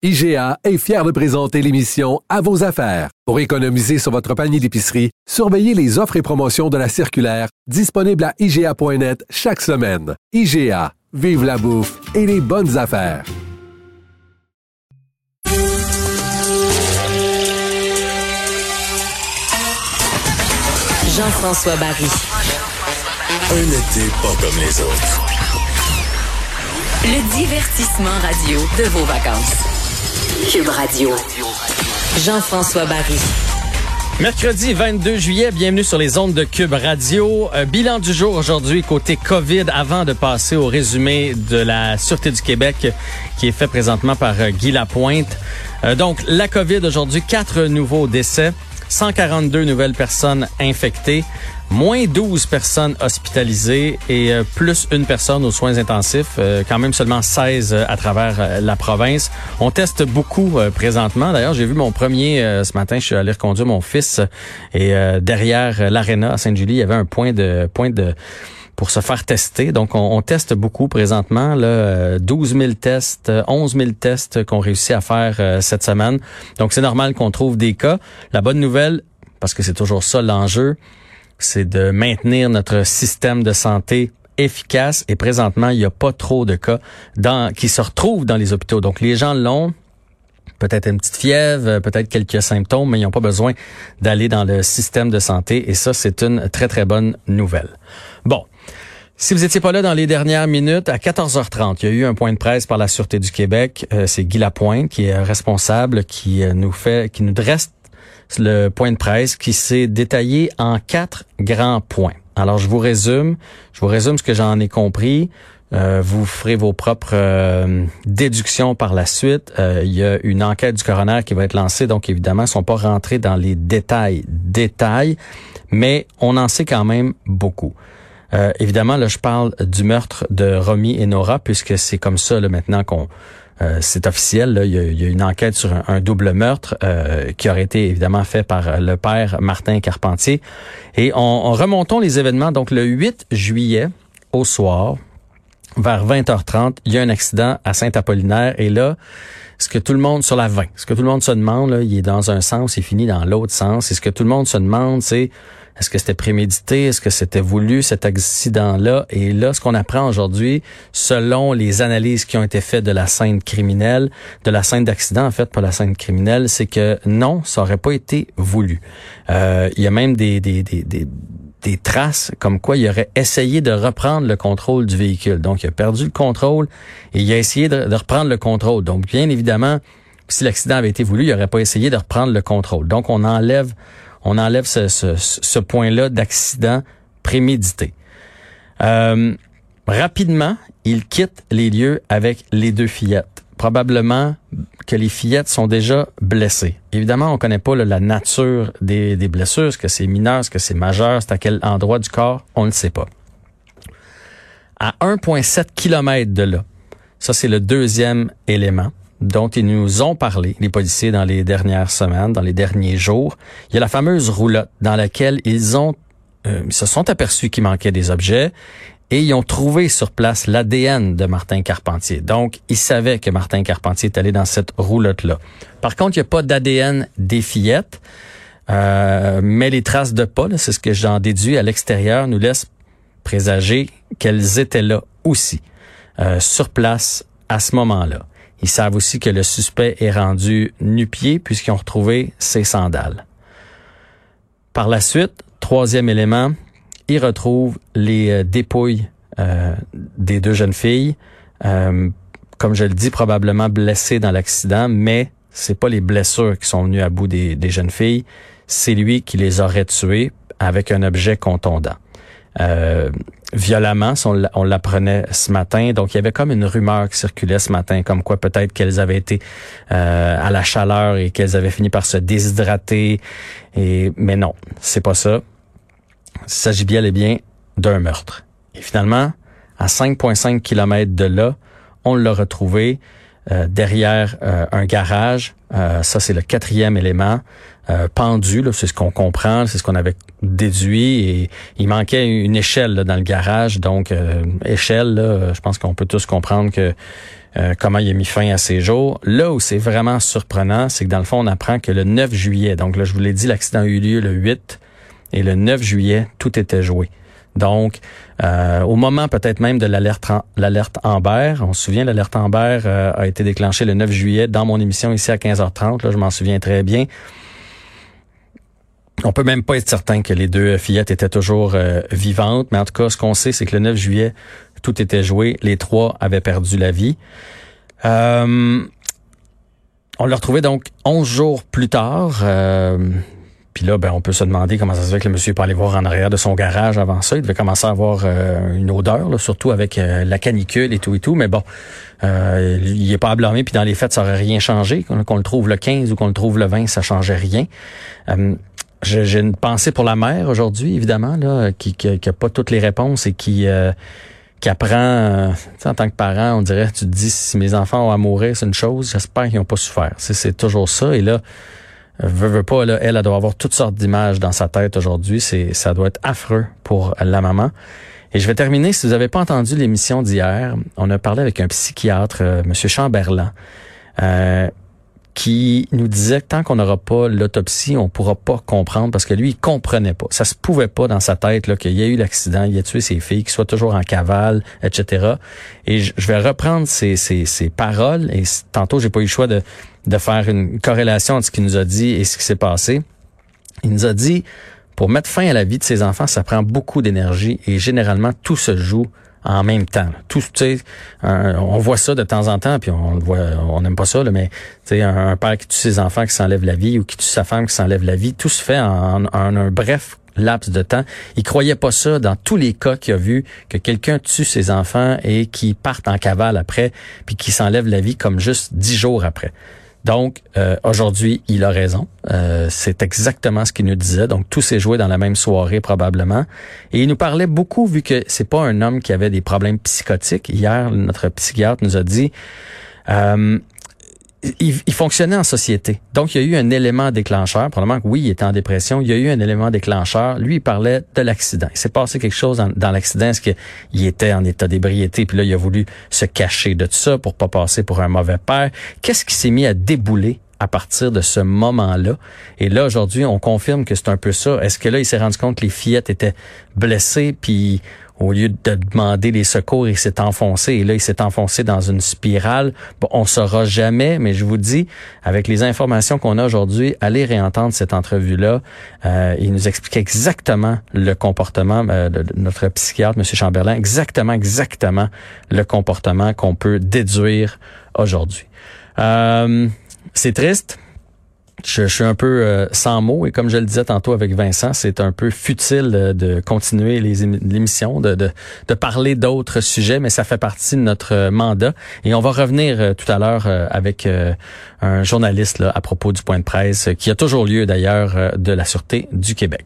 IGA est fier de présenter l'émission À vos affaires. Pour économiser sur votre panier d'épicerie, surveillez les offres et promotions de la circulaire disponible à IGA.net chaque semaine. IGA, vive la bouffe et les bonnes affaires. Jean-François Barry. Un été pas comme les autres. Le divertissement radio de vos vacances. Cube Radio. Jean-François Barry. Mercredi 22 juillet, bienvenue sur les ondes de Cube Radio. Euh, bilan du jour aujourd'hui côté COVID avant de passer au résumé de la Sûreté du Québec qui est fait présentement par euh, Guy Lapointe. Euh, donc la COVID aujourd'hui, quatre nouveaux décès. 142 nouvelles personnes infectées, moins 12 personnes hospitalisées et euh, plus une personne aux soins intensifs, euh, quand même seulement 16 euh, à travers la province. On teste beaucoup présentement. D'ailleurs, j'ai vu mon premier ce matin, je suis allé reconduire mon fils et derrière l'aréna à Sainte-Julie, il y avait un point de point de pour se faire tester. Donc, on, teste beaucoup présentement. Là, 12 000 tests, 11 000 tests qu'on réussit à faire euh, cette semaine. Donc, c'est normal qu'on trouve des cas. La bonne nouvelle, parce que c'est toujours ça l'enjeu, c'est de maintenir notre système de santé efficace. Et présentement, il n'y a pas trop de cas qui se retrouvent dans les hôpitaux. Donc, les gens l'ont peut-être une petite fièvre, peut-être quelques symptômes, mais ils n'ont pas besoin d'aller dans le système de santé. Et ça, c'est une très, très bonne nouvelle. Bon. Si vous étiez pas là dans les dernières minutes, à 14h30, il y a eu un point de presse par la Sûreté du Québec. Euh, c'est Guy Lapointe qui est responsable, qui euh, nous fait, qui nous dresse le point de presse, qui s'est détaillé en quatre grands points. Alors, je vous résume. Je vous résume ce que j'en ai compris. Euh, vous ferez vos propres déductions par la suite. il y a une enquête du coroner qui va être lancée, donc évidemment, ils sont pas rentrés dans les détails, détails, mais on en sait quand même beaucoup. Euh, évidemment, là, je parle du meurtre de Romy et Nora, puisque c'est comme ça là, maintenant qu'on euh, c'est officiel. Là, il, y a, une enquête sur un, double meurtre euh, qui aurait été évidemment fait par le père Martin Carpentier. Et on, remontons les événements. Donc le 8 juillet au soir, vers 20h30, il y a un accident à Saint-Apollinaire. Et là, ce que tout le monde sur la 20, ce que tout le monde se demande, là, il est dans un sens, il finit dans l'autre sens. Et ce que tout le monde se demande, c'est est-ce que c'était prémédité? Est-ce que c'était voulu, cet accident-là? Et là, ce qu'on apprend aujourd'hui, selon les analyses qui ont été faites de la scène criminelle, de la scène d'accident, en fait, pas la scène criminelle, c'est que non, ça aurait pas été voulu. Euh, il y a même des, des, des, des des traces comme quoi il aurait essayé de reprendre le contrôle du véhicule. Donc, il a perdu le contrôle et il a essayé de, reprendre le contrôle. Donc, bien évidemment, si l'accident avait été voulu, il n'aurait pas essayé de reprendre le contrôle. Donc, on enlève on enlève ce, ce, point-là d'accident prémédité. Euh, rapidement, il quitte les lieux avec les deux fillettes. Probablement que les fillettes sont déjà blessées. Évidemment, on connaît pas la nature des, blessures, est-ce que c'est mineur, est-ce que c'est majeur, c'est à quel endroit du corps, on ne sait pas. À 1,7 km de là, ça c'est le deuxième élément, dont ils nous ont parlé, les policiers, dans les dernières semaines, dans les derniers jours. Il y a la fameuse roulotte dans laquelle ils euh, se sont aperçus qu'il manquait des objets et ils ont trouvé sur place l'ADN de Martin Carpentier. Donc, ils savaient que Martin Carpentier est allé dans cette roulotte-là. Par contre, il n'y a pas d'ADN des fillettes, euh, mais les traces de pas, c'est ce que j'en déduis à l'extérieur, nous laissent présager qu'elles étaient là aussi, euh, sur place à ce moment-là. Ils savent aussi que le suspect est rendu nu-pied puisqu'ils ont retrouvé ses sandales. Par la suite, troisième élément, ils retrouvent les euh, dépouilles euh, des deux jeunes filles. Euh, comme je le dis, probablement blessées dans l'accident, mais c'est pas les blessures qui sont venues à bout des, des jeunes filles, c'est lui qui les aurait tuées avec un objet contondant. Euh, violemment, on l'apprenait ce matin. Donc, il y avait comme une rumeur qui circulait ce matin, comme quoi peut-être qu'elles avaient été euh, à la chaleur et qu'elles avaient fini par se déshydrater. Et mais non, c'est pas ça. S'agit bien et bien d'un meurtre. Et finalement, à 5,5 km de là, on l'a retrouvé euh, derrière un garage. ça, c'est le quatrième élément. Euh, pendu, c'est ce qu'on comprend, c'est ce qu'on avait déduit. Et il manquait une échelle dans le garage, donc euh, échelle, je pense qu'on peut tous comprendre que euh, comment il a mis fin à ses jours. Là où c'est vraiment surprenant, c'est que dans le fond, on apprend que le 9 juillet, donc là, je vous l'ai dit, l'accident a eu lieu le 8, et le 9 juillet, tout était joué. Donc, euh, au moment peut-être même de l'alerte l'alerte Amber, on se souvient, l'alerte Amber euh, a été déclenchée le 9 juillet dans mon émission ici à 15h30, là, je m'en souviens très bien. On peut même pas être certain que les deux fillettes étaient toujours euh, vivantes, mais en tout cas, ce qu'on sait, c'est que le 9 juillet, tout était joué. Les trois avaient perdu la vie. Euh, on l'a retrouvé donc 11 jours plus tard. Euh, puis là, ben, on peut se demander comment ça se fait que le monsieur peut aller voir en arrière de son garage avant ça. Il devait commencer à avoir une odeur, surtout avec la canicule et tout et tout. Mais bon, il est pas à blâmer. Puis dans les fêtes, ça aurait rien changé. Qu'on le trouve le 15 ou qu'on le trouve le 20, ça changeait rien. J'ai une pensée pour la mère aujourd'hui, évidemment, là, qui n'a pas toutes les réponses et qui euh, qui apprend, euh, en tant que parent, on dirait, tu te dis, si mes enfants ont à mourir, c'est une chose, j'espère qu'ils n'ont pas souffert. C'est toujours ça. Et là, veut, veut pas, là, elle, elle doit avoir toutes sortes d'images dans sa tête aujourd'hui. C'est, ça doit être affreux pour la maman. Et je vais terminer, si vous n'avez pas entendu l'émission d'hier, on a parlé avec un psychiatre, euh, M. Chamberlain, euh, qui nous disait que tant qu'on n'aura pas l'autopsie, on pourra pas comprendre parce que lui, il comprenait pas. Ça se pouvait pas dans sa tête qu'il y a eu l'accident, il a tué ses filles, qu'il soit toujours en cavale, etc. Et je, vais reprendre ces, ces, ces paroles et tantôt j'ai pas eu le choix de, de faire une corrélation entre ce qu'il nous a dit et ce qui s'est passé. Il nous a dit pour mettre fin à la vie de ses enfants, ça prend beaucoup d'énergie et généralement tout se joue en même temps. Tout, on voit ça de temps en temps, puis on voit, on n'aime pas ça, là, mais un, un père qui tue ses enfants qui s'enlève la vie ou qui tue sa femme qui s'enlève la vie, tout se fait en, un bref laps de temps. Il croyait pas ça dans tous les cas qu'il a vu que quelqu'un tue ses enfants et qui partent en cavale après, puis qui s'enlève la vie comme juste dix jours après. Donc, euh, aujourd'hui, il a raison. Euh, c'est exactement ce qu'il nous disait. Donc, tout s'est joué dans la même soirée probablement. Et il nous parlait beaucoup, vu que c'est pas un homme qui avait des problèmes psychotiques. Hier, notre psychiatre nous a dit, euh, il, fonctionnait en société. Donc, il y a eu un élément déclencheur. Probablement que oui, il était en dépression. Il y a eu un élément déclencheur. Lui, il parlait de l'accident. Il s'est passé quelque chose dans, l'accident. Est-ce qu'il était en état d'ébriété? Puis là, il a voulu se cacher de tout ça pour pas passer pour un mauvais père. Qu'est-ce qui s'est mis à débouler à partir de ce moment-là? Et là, aujourd'hui, on confirme que c'est un peu ça. Est-ce que là, il s'est rendu compte que les fillettes étaient blessées, puis au lieu de demander les secours, il s'est enfoncé et là, il s'est enfoncé dans une spirale. Bon, on saura jamais, mais je vous dis, avec les informations qu'on a aujourd'hui, allez réentendre cette entrevue-là. Euh, il nous explique exactement le comportement euh, de notre psychiatre, M. Chamberlain, exactement, exactement le comportement qu'on peut déduire aujourd'hui. Euh, c'est triste je, suis un peu euh, sans mots et comme je le disais tantôt avec Vincent, c'est un peu futile de, continuer l'émission, de, de, parler d'autres sujets, mais ça fait partie de notre mandat. Et on va revenir euh, tout à l'heure euh, avec un journaliste là, à propos du point de presse qui a toujours lieu d'ailleurs de la Sûreté du Québec.